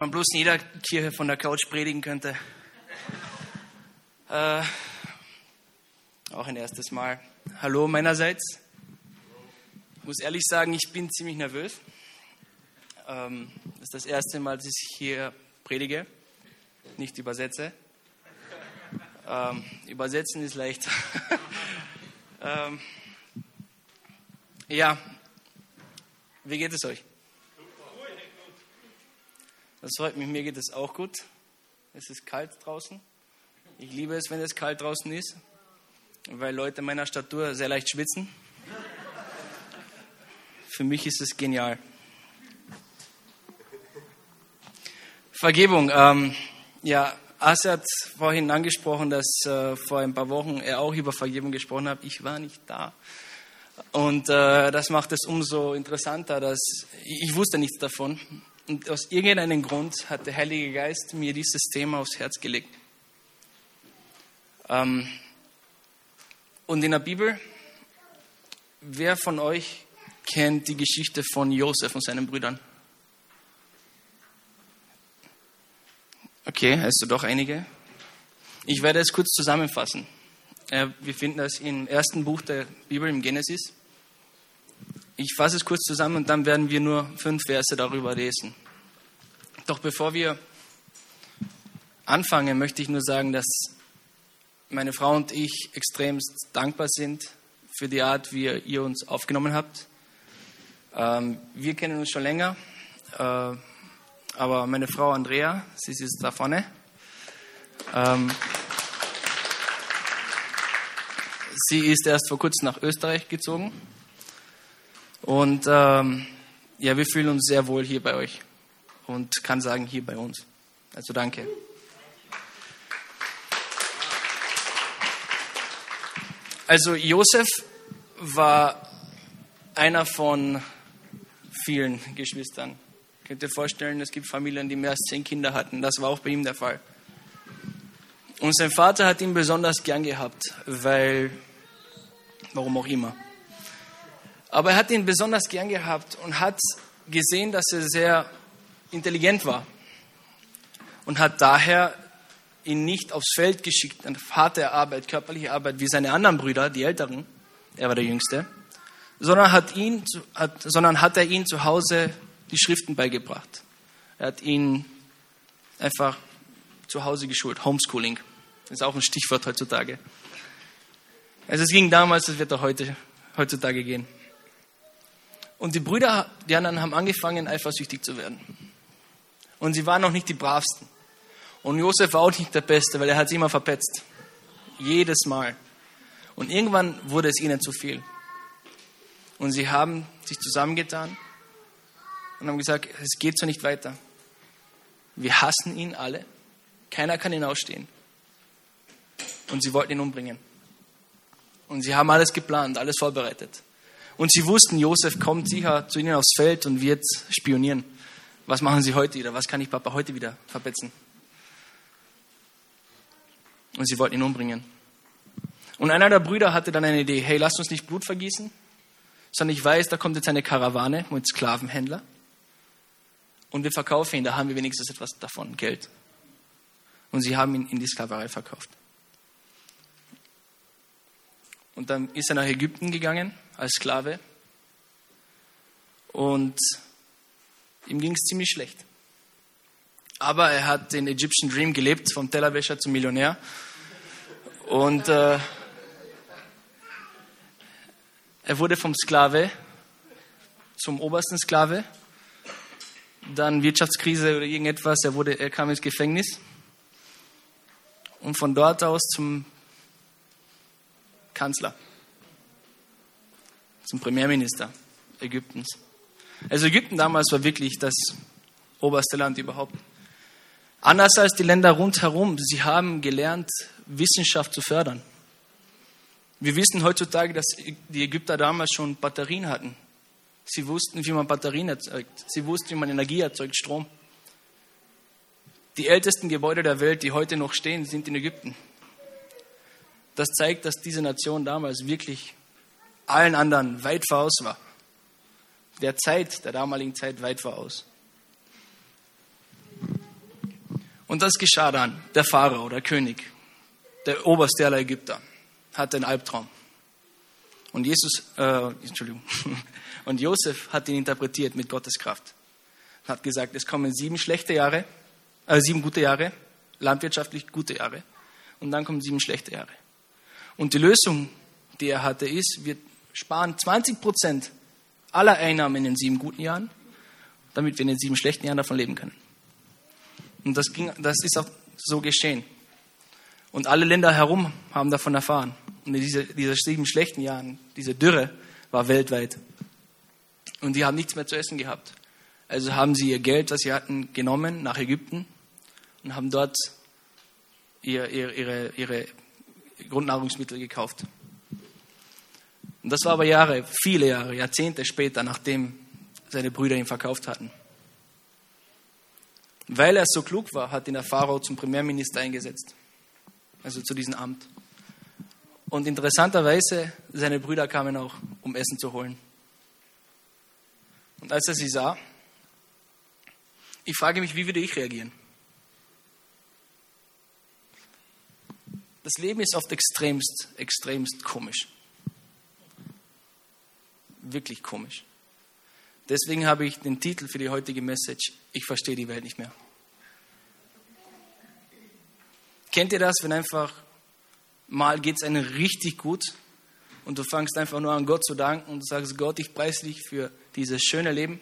man bloß in jeder Kirche von der Couch predigen könnte. Äh, auch ein erstes Mal. Hallo meinerseits. Ich muss ehrlich sagen, ich bin ziemlich nervös. Ähm, das ist das erste Mal, dass ich hier predige, nicht übersetze. Ähm, übersetzen ist leicht. ähm, ja, wie geht es euch? Das freut mich, mir geht es auch gut. Es ist kalt draußen. Ich liebe es, wenn es kalt draußen ist, weil Leute meiner Statur sehr leicht schwitzen. Für mich ist es genial. Vergebung. Ähm, ja, Asa hat vorhin angesprochen, dass äh, vor ein paar Wochen er auch über Vergebung gesprochen hat. Ich war nicht da. Und äh, das macht es umso interessanter, dass ich wusste nichts davon. Und aus irgendeinem Grund hat der Heilige Geist mir dieses Thema aufs Herz gelegt. Ähm, und in der Bibel, wer von euch kennt die Geschichte von Josef und seinen Brüdern? Okay, du doch einige. Ich werde es kurz zusammenfassen. Äh, wir finden das im ersten Buch der Bibel, im Genesis. Ich fasse es kurz zusammen und dann werden wir nur fünf Verse darüber lesen. Doch bevor wir anfangen, möchte ich nur sagen, dass meine Frau und ich extremst dankbar sind für die Art, wie ihr uns aufgenommen habt. Ähm, wir kennen uns schon länger, äh, aber meine Frau Andrea, sie ist da vorne. Ähm, sie ist erst vor kurzem nach Österreich gezogen und ähm, ja, wir fühlen uns sehr wohl hier bei euch und kann sagen, hier bei uns. Also danke. Also Josef war einer von vielen Geschwistern. Könnt ihr vorstellen, es gibt Familien, die mehr als zehn Kinder hatten. Das war auch bei ihm der Fall. Und sein Vater hat ihn besonders gern gehabt, weil, warum auch immer. Aber er hat ihn besonders gern gehabt und hat gesehen, dass er sehr intelligent war und hat daher ihn nicht aufs Feld geschickt, an harte Arbeit, körperliche Arbeit, wie seine anderen Brüder, die Älteren, er war der Jüngste, sondern hat, ihn, hat, sondern hat er ihn zu Hause die Schriften beigebracht. Er hat ihn einfach zu Hause geschult, Homeschooling. Ist auch ein Stichwort heutzutage. Also es ging damals, es wird auch heute, heutzutage gehen. Und die Brüder, die anderen haben angefangen, eifersüchtig zu werden. Und sie waren noch nicht die bravsten. Und Josef war auch nicht der Beste, weil er hat sie immer verpetzt. Jedes Mal. Und irgendwann wurde es ihnen zu viel. Und sie haben sich zusammengetan und haben gesagt, es geht so nicht weiter. Wir hassen ihn alle. Keiner kann ihn ausstehen. Und sie wollten ihn umbringen. Und sie haben alles geplant, alles vorbereitet. Und sie wussten, Josef kommt sicher zu ihnen aufs Feld und wird spionieren was machen Sie heute wieder? Was kann ich Papa heute wieder verpetzen? Und sie wollten ihn umbringen. Und einer der Brüder hatte dann eine Idee, hey, lasst uns nicht Blut vergießen, sondern ich weiß, da kommt jetzt eine Karawane mit Sklavenhändler und wir verkaufen ihn, da haben wir wenigstens etwas davon, Geld. Und sie haben ihn in die Sklaverei verkauft. Und dann ist er nach Ägypten gegangen als Sklave und Ihm ging es ziemlich schlecht. Aber er hat den Egyptian Dream gelebt, vom Tellerwäscher zum Millionär. Und äh, er wurde vom Sklave zum obersten Sklave. Dann Wirtschaftskrise oder irgendetwas. Er, wurde, er kam ins Gefängnis. Und von dort aus zum Kanzler, zum Premierminister Ägyptens. Also Ägypten damals war wirklich das oberste Land überhaupt. Anders als die Länder rundherum, sie haben gelernt, Wissenschaft zu fördern. Wir wissen heutzutage, dass die Ägypter damals schon Batterien hatten. Sie wussten, wie man Batterien erzeugt. Sie wussten, wie man Energie erzeugt, Strom. Die ältesten Gebäude der Welt, die heute noch stehen, sind in Ägypten. Das zeigt, dass diese Nation damals wirklich allen anderen weit voraus war der Zeit, der damaligen Zeit weit voraus. Und das geschah dann. Der Pharao, der König, der Oberste aller Ägypter, hatte einen Albtraum. Und Jesus, äh, Entschuldigung, und Josef hat ihn interpretiert mit Gottes Kraft. Hat gesagt, es kommen sieben schlechte Jahre, äh, sieben gute Jahre, landwirtschaftlich gute Jahre, und dann kommen sieben schlechte Jahre. Und die Lösung, die er hatte, ist, wir sparen 20 Prozent aller Einnahmen in den sieben guten Jahren, damit wir in den sieben schlechten Jahren davon leben können. Und das, ging, das ist auch so geschehen. Und alle Länder herum haben davon erfahren. Und in dieser, dieser sieben schlechten Jahren, diese Dürre war weltweit. Und die haben nichts mehr zu essen gehabt. Also haben sie ihr Geld, was sie hatten, genommen nach Ägypten und haben dort ihr, ihr, ihre, ihre Grundnahrungsmittel gekauft. Und das war aber Jahre, viele Jahre, Jahrzehnte später, nachdem seine Brüder ihn verkauft hatten. Weil er so klug war, hat ihn der Pharao zum Premierminister eingesetzt, also zu diesem Amt. Und interessanterweise, seine Brüder kamen auch, um Essen zu holen. Und als er sie sah, ich frage mich, wie würde ich reagieren? Das Leben ist oft extremst, extremst komisch. Wirklich komisch. Deswegen habe ich den Titel für die heutige Message, ich verstehe die Welt nicht mehr. Kennt ihr das, wenn einfach mal geht es einem richtig gut und du fängst einfach nur an Gott zu danken und du sagst, Gott, ich preise dich für dieses schöne Leben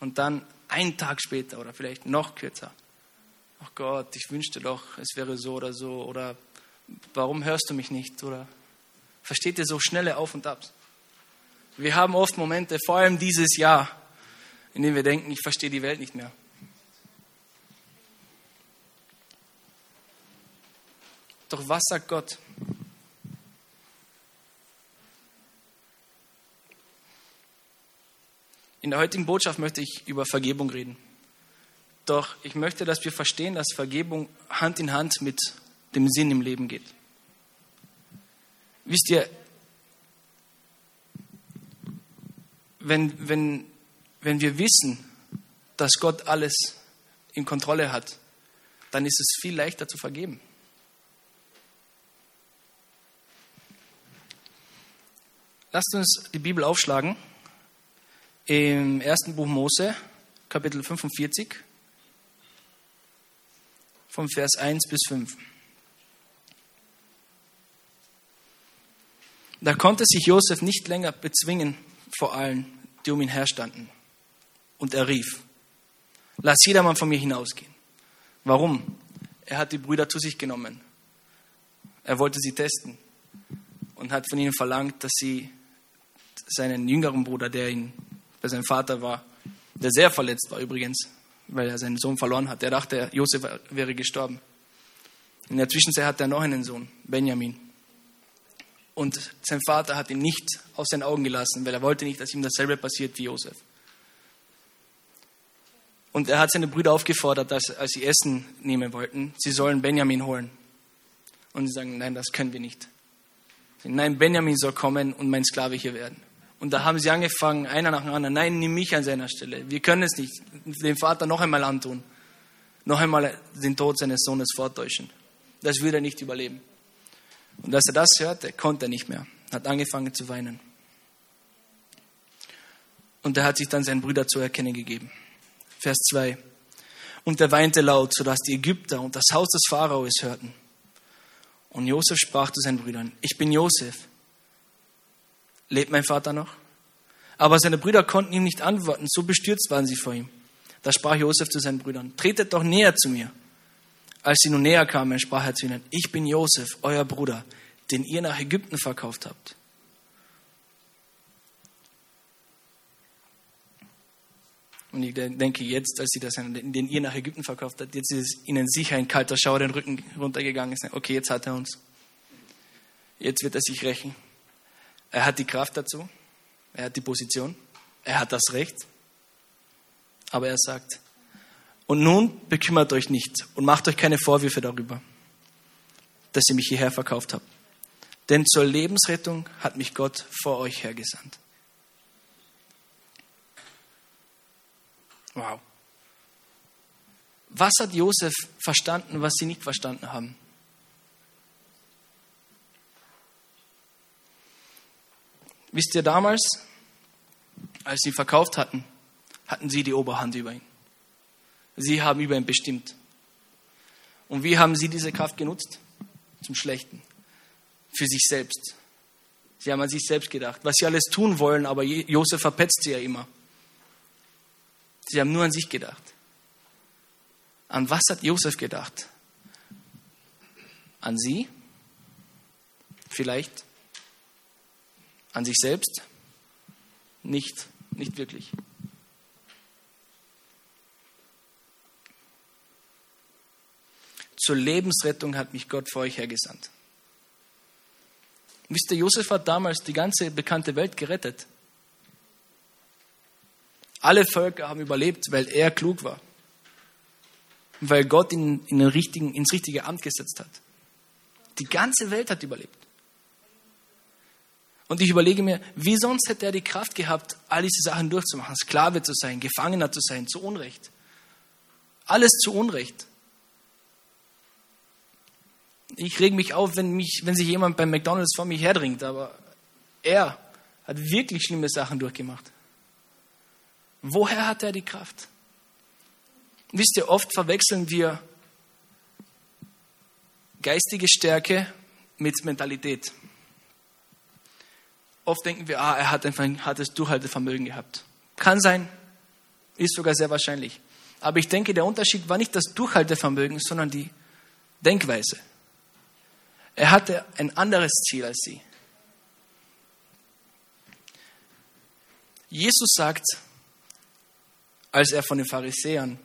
und dann einen Tag später oder vielleicht noch kürzer, ach Gott, ich wünschte doch, es wäre so oder so oder warum hörst du mich nicht oder versteht ihr so schnelle Auf und Abs? Wir haben oft Momente, vor allem dieses Jahr, in denen wir denken, ich verstehe die Welt nicht mehr. Doch was sagt Gott? In der heutigen Botschaft möchte ich über Vergebung reden. Doch ich möchte, dass wir verstehen, dass Vergebung Hand in Hand mit dem Sinn im Leben geht. Wisst ihr, wenn, wenn, wenn wir wissen, dass Gott alles in Kontrolle hat, dann ist es viel leichter zu vergeben. Lasst uns die Bibel aufschlagen im ersten Buch Mose, Kapitel 45, vom Vers 1 bis 5. Da konnte sich Josef nicht länger bezwingen vor allen, die um ihn herstanden. Und er rief, lass jedermann von mir hinausgehen. Warum? Er hat die Brüder zu sich genommen. Er wollte sie testen und hat von ihnen verlangt, dass sie seinen jüngeren Bruder, der ihn bei seinem Vater war, der sehr verletzt war übrigens, weil er seinen Sohn verloren hat. Der dachte, Josef wäre gestorben. In der Zwischenzeit hat er noch einen Sohn, Benjamin. Und sein Vater hat ihn nicht aus seinen Augen gelassen, weil er wollte nicht, dass ihm dasselbe passiert wie Josef. Und er hat seine Brüder aufgefordert, dass, als sie Essen nehmen wollten, sie sollen Benjamin holen. Und sie sagen, nein, das können wir nicht. Nein, Benjamin soll kommen und mein Sklave hier werden. Und da haben sie angefangen, einer nach dem anderen, nein, nimm mich an seiner Stelle. Wir können es nicht dem Vater noch einmal antun. Noch einmal den Tod seines Sohnes vortäuschen. Das würde er nicht überleben. Und als er das hörte, konnte er nicht mehr, hat angefangen zu weinen. Und er hat sich dann seinen Brüdern zu erkennen gegeben. Vers 2. Und er weinte laut, sodass die Ägypter und das Haus des Pharao es hörten. Und Josef sprach zu seinen Brüdern, ich bin Josef. Lebt mein Vater noch? Aber seine Brüder konnten ihm nicht antworten, so bestürzt waren sie vor ihm. Da sprach Josef zu seinen Brüdern, tretet doch näher zu mir. Als sie nun näher kamen, sprach er zu ihnen, ich bin Josef, euer Bruder, den ihr nach Ägypten verkauft habt. Und ich denke jetzt, als sie das, den ihr nach Ägypten verkauft habt, jetzt ist ihnen sicher ein kalter Schauer den Rücken runtergegangen. Okay, jetzt hat er uns. Jetzt wird er sich rächen. Er hat die Kraft dazu. Er hat die Position. Er hat das Recht. Aber er sagt, und nun bekümmert euch nicht und macht euch keine Vorwürfe darüber, dass ihr mich hierher verkauft habt. Denn zur Lebensrettung hat mich Gott vor euch hergesandt. Wow. Was hat Josef verstanden, was sie nicht verstanden haben? Wisst ihr, damals, als sie verkauft hatten, hatten sie die Oberhand über ihn. Sie haben über ihn bestimmt. Und wie haben sie diese Kraft genutzt? Zum Schlechten. Für sich selbst. Sie haben an sich selbst gedacht, was sie alles tun wollen, aber Josef verpetzt sie ja immer. Sie haben nur an sich gedacht. An was hat Josef gedacht? An sie? Vielleicht? An sich selbst? Nicht, nicht wirklich. Zur Lebensrettung hat mich Gott vor euch hergesandt. Wisst ihr, Josef hat damals die ganze bekannte Welt gerettet. Alle Völker haben überlebt, weil er klug war. Weil Gott ihn in den richtigen, ins richtige Amt gesetzt hat. Die ganze Welt hat überlebt. Und ich überlege mir, wie sonst hätte er die Kraft gehabt, all diese Sachen durchzumachen, Sklave zu sein, Gefangener zu sein, zu Unrecht. Alles zu Unrecht. Ich reg mich auf, wenn, mich, wenn sich jemand beim McDonalds vor mich herdringt, aber er hat wirklich schlimme Sachen durchgemacht. Woher hat er die Kraft? Wisst ihr, oft verwechseln wir geistige Stärke mit Mentalität. Oft denken wir, ah, er hat einfach ein hartes Durchhaltevermögen gehabt. Kann sein, ist sogar sehr wahrscheinlich. Aber ich denke, der Unterschied war nicht das Durchhaltevermögen, sondern die Denkweise. Er hatte ein anderes Ziel als sie. Jesus sagt, als er von den Pharisäern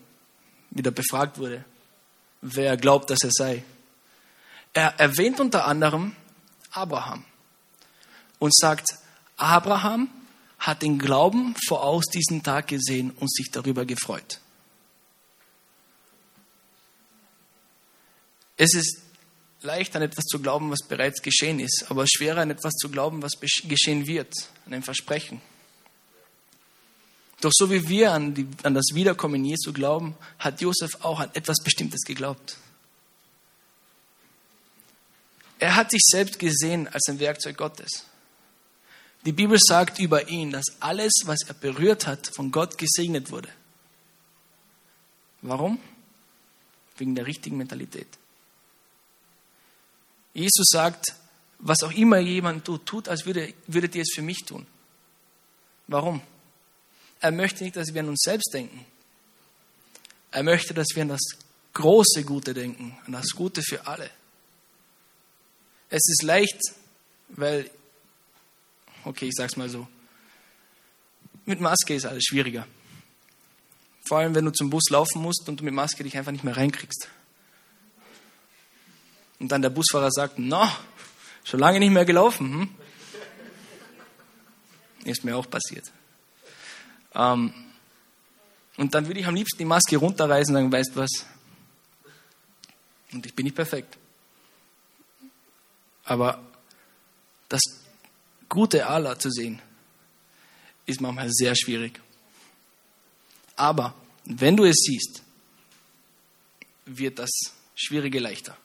wieder befragt wurde, wer er glaubt, dass er sei. Er erwähnt unter anderem Abraham und sagt, Abraham hat den Glauben voraus diesen Tag gesehen und sich darüber gefreut. Es ist leicht an etwas zu glauben, was bereits geschehen ist, aber schwerer an etwas zu glauben, was geschehen wird, an ein Versprechen. Doch so wie wir an, die, an das Wiederkommen Jesu glauben, hat Josef auch an etwas Bestimmtes geglaubt. Er hat sich selbst gesehen als ein Werkzeug Gottes. Die Bibel sagt über ihn, dass alles, was er berührt hat, von Gott gesegnet wurde. Warum? Wegen der richtigen Mentalität. Jesus sagt, was auch immer jemand tut, tut, als würde, würdet ihr es für mich tun. Warum? Er möchte nicht, dass wir an uns selbst denken. Er möchte, dass wir an das große Gute denken, an das Gute für alle. Es ist leicht, weil Okay, ich sag's mal so. Mit Maske ist alles schwieriger. Vor allem, wenn du zum Bus laufen musst und du mit Maske dich einfach nicht mehr reinkriegst. Und dann der Busfahrer sagt, no, schon lange nicht mehr gelaufen. Hm? Ist mir auch passiert. Ähm, und dann würde ich am liebsten die Maske runterreißen und sagen, weißt du was? Und ich bin nicht perfekt. Aber das Gute aller zu sehen, ist manchmal sehr schwierig. Aber wenn du es siehst, wird das Schwierige leichter.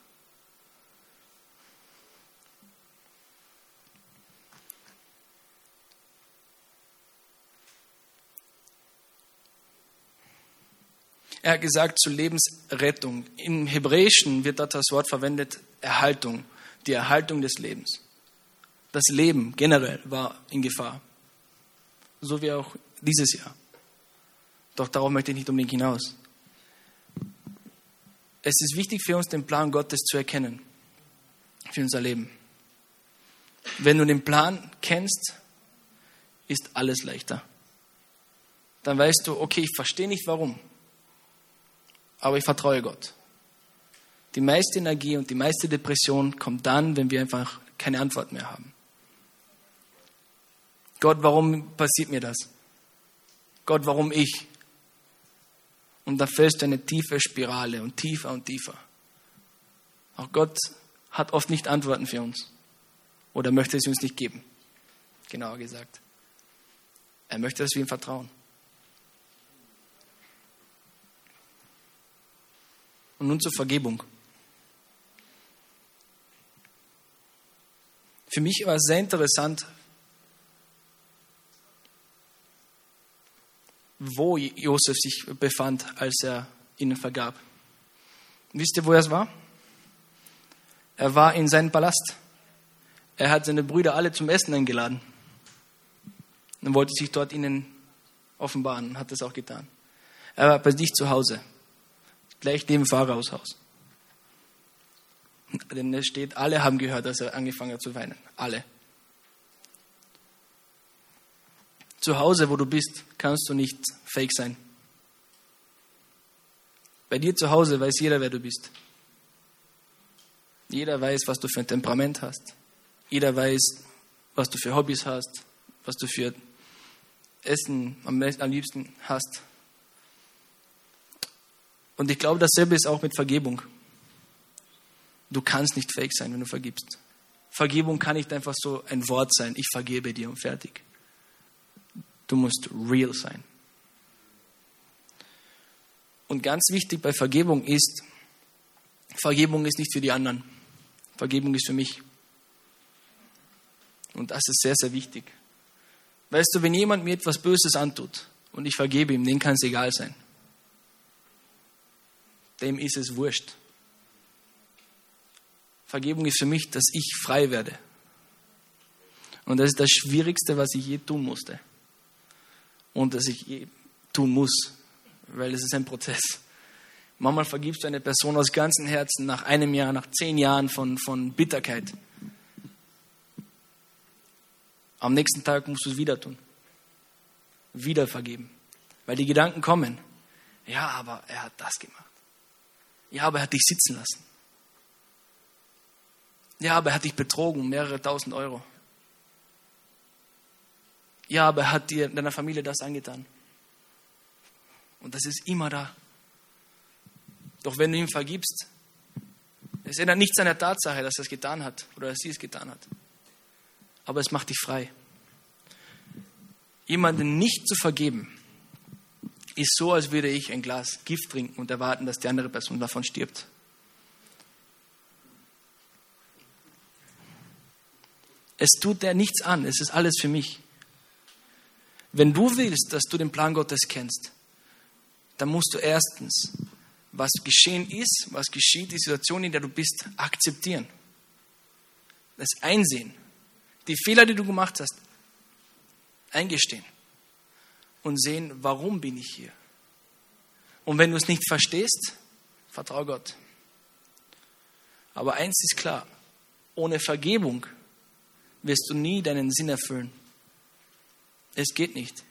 Er hat gesagt zur Lebensrettung. Im Hebräischen wird dort das Wort verwendet Erhaltung, die Erhaltung des Lebens. Das Leben generell war in Gefahr. So wie auch dieses Jahr. Doch darauf möchte ich nicht unbedingt hinaus. Es ist wichtig für uns, den Plan Gottes zu erkennen. Für unser Leben. Wenn du den Plan kennst, ist alles leichter. Dann weißt du, okay, ich verstehe nicht warum, aber ich vertraue Gott. Die meiste Energie und die meiste Depression kommt dann, wenn wir einfach keine Antwort mehr haben. Gott, warum passiert mir das? Gott, warum ich? Und da fällst du eine tiefe Spirale und tiefer und tiefer. Auch Gott hat oft nicht Antworten für uns oder möchte sie uns nicht geben. Genauer gesagt. Er möchte, dass wir ihm vertrauen. Und nun zur Vergebung. Für mich war es sehr interessant, wo Josef sich befand, als er ihnen vergab. Wisst ihr, wo er war? Er war in seinem Palast. Er hat seine Brüder alle zum Essen eingeladen und wollte sich dort ihnen offenbaren und hat das auch getan. Er war bei sich zu Hause, gleich neben Pharao-Haus. Denn es steht, alle haben gehört, dass er angefangen hat zu weinen. Alle. Zu Hause, wo du bist, kannst du nicht fake sein. Bei dir zu Hause weiß jeder, wer du bist. Jeder weiß, was du für ein Temperament hast. Jeder weiß, was du für Hobbys hast, was du für Essen am liebsten hast. Und ich glaube, dasselbe ist auch mit Vergebung. Du kannst nicht fake sein, wenn du vergibst. Vergebung kann nicht einfach so ein Wort sein, ich vergebe dir und fertig. Du musst real sein. Und ganz wichtig bei Vergebung ist, Vergebung ist nicht für die anderen. Vergebung ist für mich. Und das ist sehr, sehr wichtig. Weißt du, wenn jemand mir etwas Böses antut und ich vergebe ihm, dem kann es egal sein. Dem ist es wurscht. Vergebung ist für mich, dass ich frei werde. Und das ist das Schwierigste, was ich je tun musste. Und das ich je tun muss, weil es ist ein Prozess. Manchmal vergibst du eine Person aus ganzem Herzen nach einem Jahr, nach zehn Jahren von, von Bitterkeit. Am nächsten Tag musst du es wieder tun. Wieder vergeben. Weil die Gedanken kommen. Ja, aber er hat das gemacht. Ja, aber er hat dich sitzen lassen. Ja, aber er hat dich betrogen, mehrere tausend Euro. Ja, aber er hat dir, deiner Familie das angetan. Und das ist immer da. Doch wenn du ihm vergibst, es ändert nichts an der Tatsache, dass er es getan hat oder dass sie es getan hat. Aber es macht dich frei. Jemanden nicht zu vergeben, ist so, als würde ich ein Glas Gift trinken und erwarten, dass die andere Person davon stirbt. Es tut dir nichts an, es ist alles für mich. Wenn du willst, dass du den Plan Gottes kennst, dann musst du erstens, was geschehen ist, was geschieht, die Situation, in der du bist, akzeptieren. Das Einsehen. Die Fehler, die du gemacht hast, eingestehen. Und sehen, warum bin ich hier. Und wenn du es nicht verstehst, vertraue Gott. Aber eins ist klar, ohne Vergebung wirst du nie deinen Sinn erfüllen. Es geht nicht.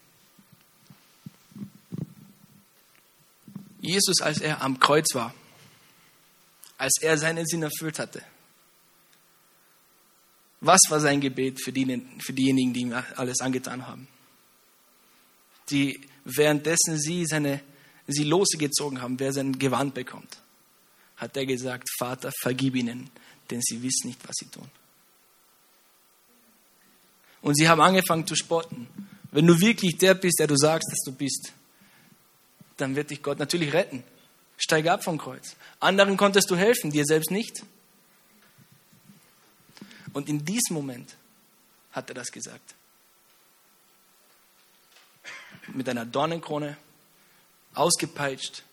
Jesus, als er am Kreuz war, als er seinen Sinn erfüllt hatte, was war sein Gebet für, die, für diejenigen, die ihm alles angetan haben? Die währenddessen sie seine sie Lose gezogen haben, wer sein Gewand bekommt, hat er gesagt, Vater, vergib ihnen, denn sie wissen nicht, was sie tun. Und sie haben angefangen zu spotten. Wenn du wirklich der bist, der du sagst, dass du bist, dann wird dich Gott natürlich retten. Steige ab vom Kreuz. Anderen konntest du helfen, dir selbst nicht. Und in diesem Moment hat er das gesagt. Mit einer Dornenkrone, ausgepeitscht,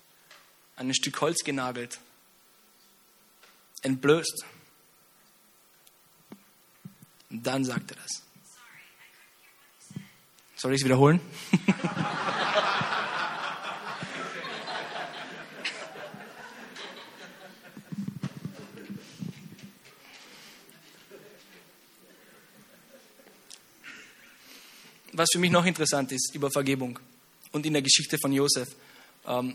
an ein Stück Holz genagelt, entblößt. Und dann sagt er das. Soll ich es wiederholen? Was für mich noch interessant ist über Vergebung und in der Geschichte von Josef, ähm,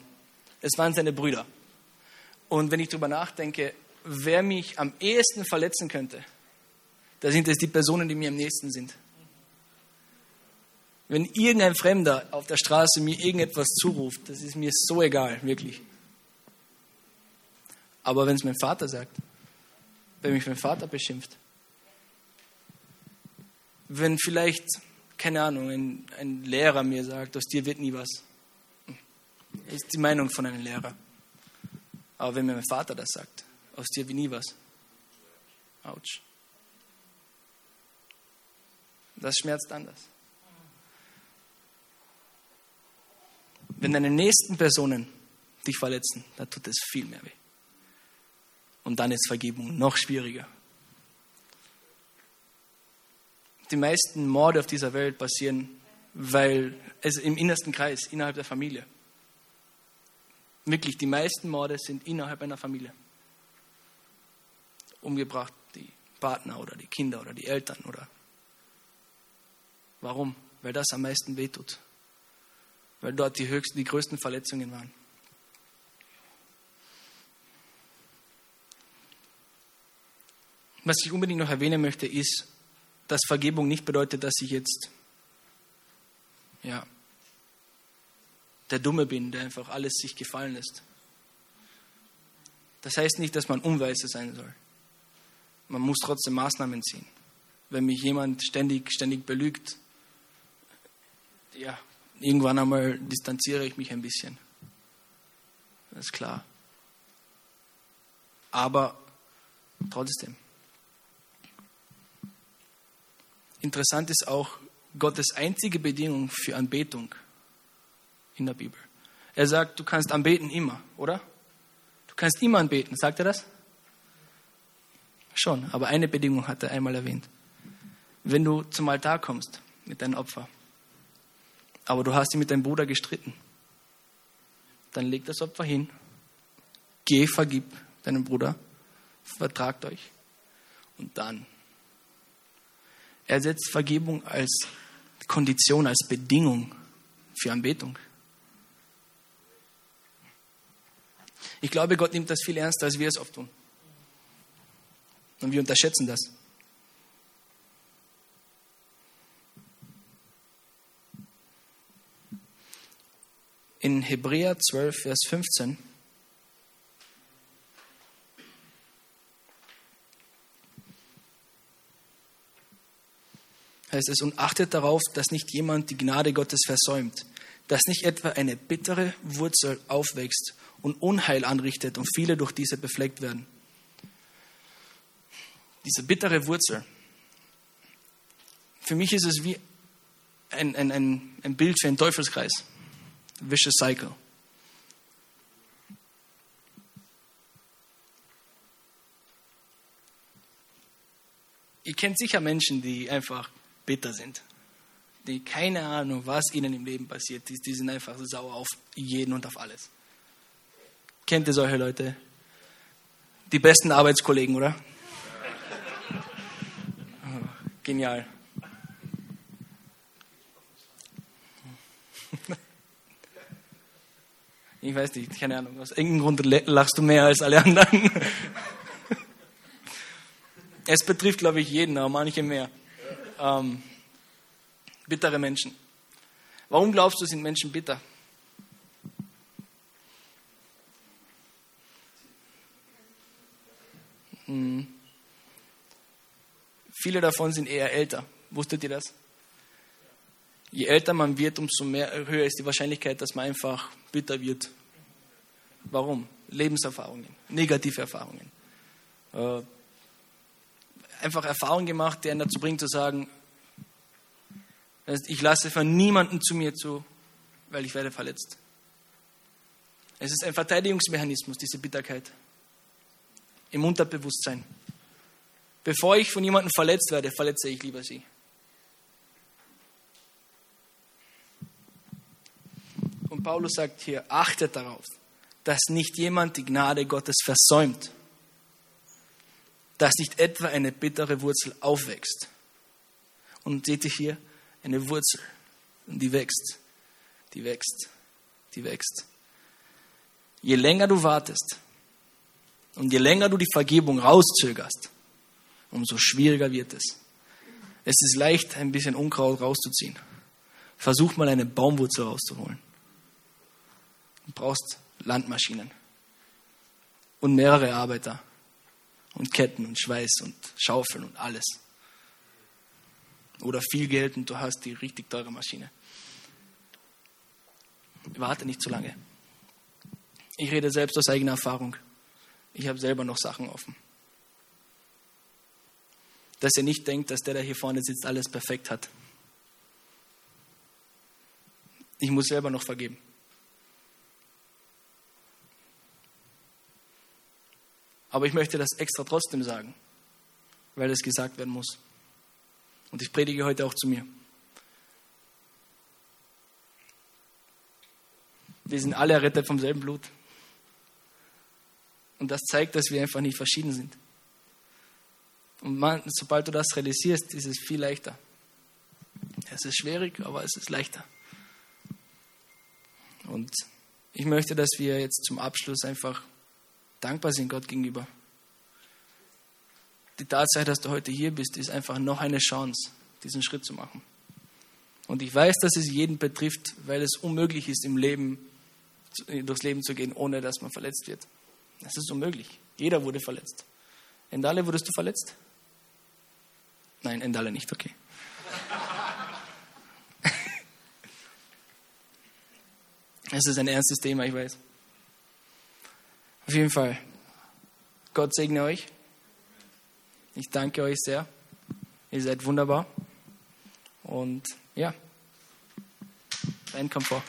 es waren seine Brüder. Und wenn ich darüber nachdenke, wer mich am ehesten verletzen könnte, da sind es die Personen, die mir am nächsten sind. Wenn irgendein Fremder auf der Straße mir irgendetwas zuruft, das ist mir so egal, wirklich. Aber wenn es mein Vater sagt, wenn mich mein Vater beschimpft, wenn vielleicht, keine Ahnung, ein, ein Lehrer mir sagt, aus dir wird nie was, ist die Meinung von einem Lehrer. Aber wenn mir mein Vater das sagt, aus dir wie nie was. Autsch. Das schmerzt anders. Wenn deine nächsten Personen dich verletzen, dann tut es viel mehr weh. Und dann ist Vergebung noch schwieriger. Die meisten Morde auf dieser Welt passieren, weil es im innersten Kreis, innerhalb der Familie. Wirklich, die meisten Morde sind innerhalb einer Familie. Umgebracht, die Partner oder die Kinder oder die Eltern oder. Warum? Weil das am meisten wehtut weil dort die, höchsten, die größten Verletzungen waren. Was ich unbedingt noch erwähnen möchte, ist, dass Vergebung nicht bedeutet, dass ich jetzt ja, der Dumme bin, der einfach alles sich gefallen lässt. Das heißt nicht, dass man unweise sein soll. Man muss trotzdem Maßnahmen ziehen. Wenn mich jemand ständig, ständig belügt, ja, irgendwann einmal distanziere ich mich ein bisschen. Das ist klar. Aber trotzdem. Interessant ist auch Gottes einzige Bedingung für Anbetung in der Bibel. Er sagt, du kannst anbeten immer, oder? Du kannst immer anbeten. Sagt er das? Schon, aber eine Bedingung hat er einmal erwähnt. Wenn du zum Altar kommst mit deinem Opfer, aber du hast dich mit deinem Bruder gestritten. Dann leg das Opfer hin, geh, vergib deinem Bruder, vertragt euch und dann. Er setzt Vergebung als Kondition, als Bedingung für Anbetung. Ich glaube, Gott nimmt das viel ernster, als wir es oft tun. Und wir unterschätzen das. in Hebräer 12, Vers 15. heißt es, und achtet darauf, dass nicht jemand die Gnade Gottes versäumt, dass nicht etwa eine bittere Wurzel aufwächst und Unheil anrichtet und viele durch diese befleckt werden. Diese bittere Wurzel, für mich ist es wie ein, ein, ein, ein Bild für einen Teufelskreis vicious cycle. Ihr kennt sicher Menschen, die einfach bitter sind. Die keine Ahnung, was ihnen im Leben passiert. Die, die sind einfach sauer auf jeden und auf alles. Kennt ihr solche Leute? Die besten Arbeitskollegen, oder? Oh, genial. Ich weiß nicht, keine Ahnung. Aus irgendeinem Grund lachst du mehr als alle anderen. Es betrifft, glaube ich, jeden, aber manche mehr. Ähm, bittere Menschen. Warum glaubst du, sind Menschen bitter? Hm. Viele davon sind eher älter. Wusstet ihr das? Je älter man wird, umso mehr, höher ist die Wahrscheinlichkeit, dass man einfach bitter wird. Warum? Lebenserfahrungen, negative Erfahrungen. Äh, einfach Erfahrungen gemacht, die einen dazu bringt zu sagen, ich lasse von niemandem zu mir zu, weil ich werde verletzt. Es ist ein Verteidigungsmechanismus, diese Bitterkeit. Im Unterbewusstsein. Bevor ich von jemandem verletzt werde, verletze ich lieber sie. Und Paulus sagt hier, achtet darauf, dass nicht jemand die Gnade Gottes versäumt, dass nicht etwa eine bittere Wurzel aufwächst. Und seht ihr hier eine Wurzel, und die wächst, die wächst, die wächst. Je länger du wartest und je länger du die Vergebung rauszögerst, umso schwieriger wird es. Es ist leicht, ein bisschen Unkraut rauszuziehen. Versuch mal eine Baumwurzel rauszuholen. Du brauchst Landmaschinen und mehrere Arbeiter und Ketten und Schweiß und Schaufeln und alles. Oder viel Geld und du hast die richtig teure Maschine. Warte nicht zu lange. Ich rede selbst aus eigener Erfahrung. ich habe selber noch Sachen offen. Dass ihr nicht denkt, dass der, der hier vorne sitzt, alles perfekt hat. Ich muss selber noch vergeben. Aber ich möchte das extra trotzdem sagen, weil es gesagt werden muss. Und ich predige heute auch zu mir. Wir sind alle errettet vom selben Blut. Und das zeigt, dass wir einfach nicht verschieden sind. Und man, sobald du das realisierst, ist es viel leichter. Es ist schwierig, aber es ist leichter. Und ich möchte, dass wir jetzt zum Abschluss einfach dankbar sind Gott gegenüber. Die Tatsache, dass du heute hier bist, ist einfach noch eine Chance, diesen Schritt zu machen. Und ich weiß, dass es jeden betrifft, weil es unmöglich ist, im Leben, durchs Leben zu gehen, ohne dass man verletzt wird. Das ist unmöglich. Jeder wurde verletzt. Endale, wurdest du verletzt? Nein, Endale nicht, okay. Es ist ein ernstes Thema, ich weiß. Auf jeden Fall. Gott segne euch. Ich danke euch sehr. Ihr seid wunderbar. Und ja, ein Komfort.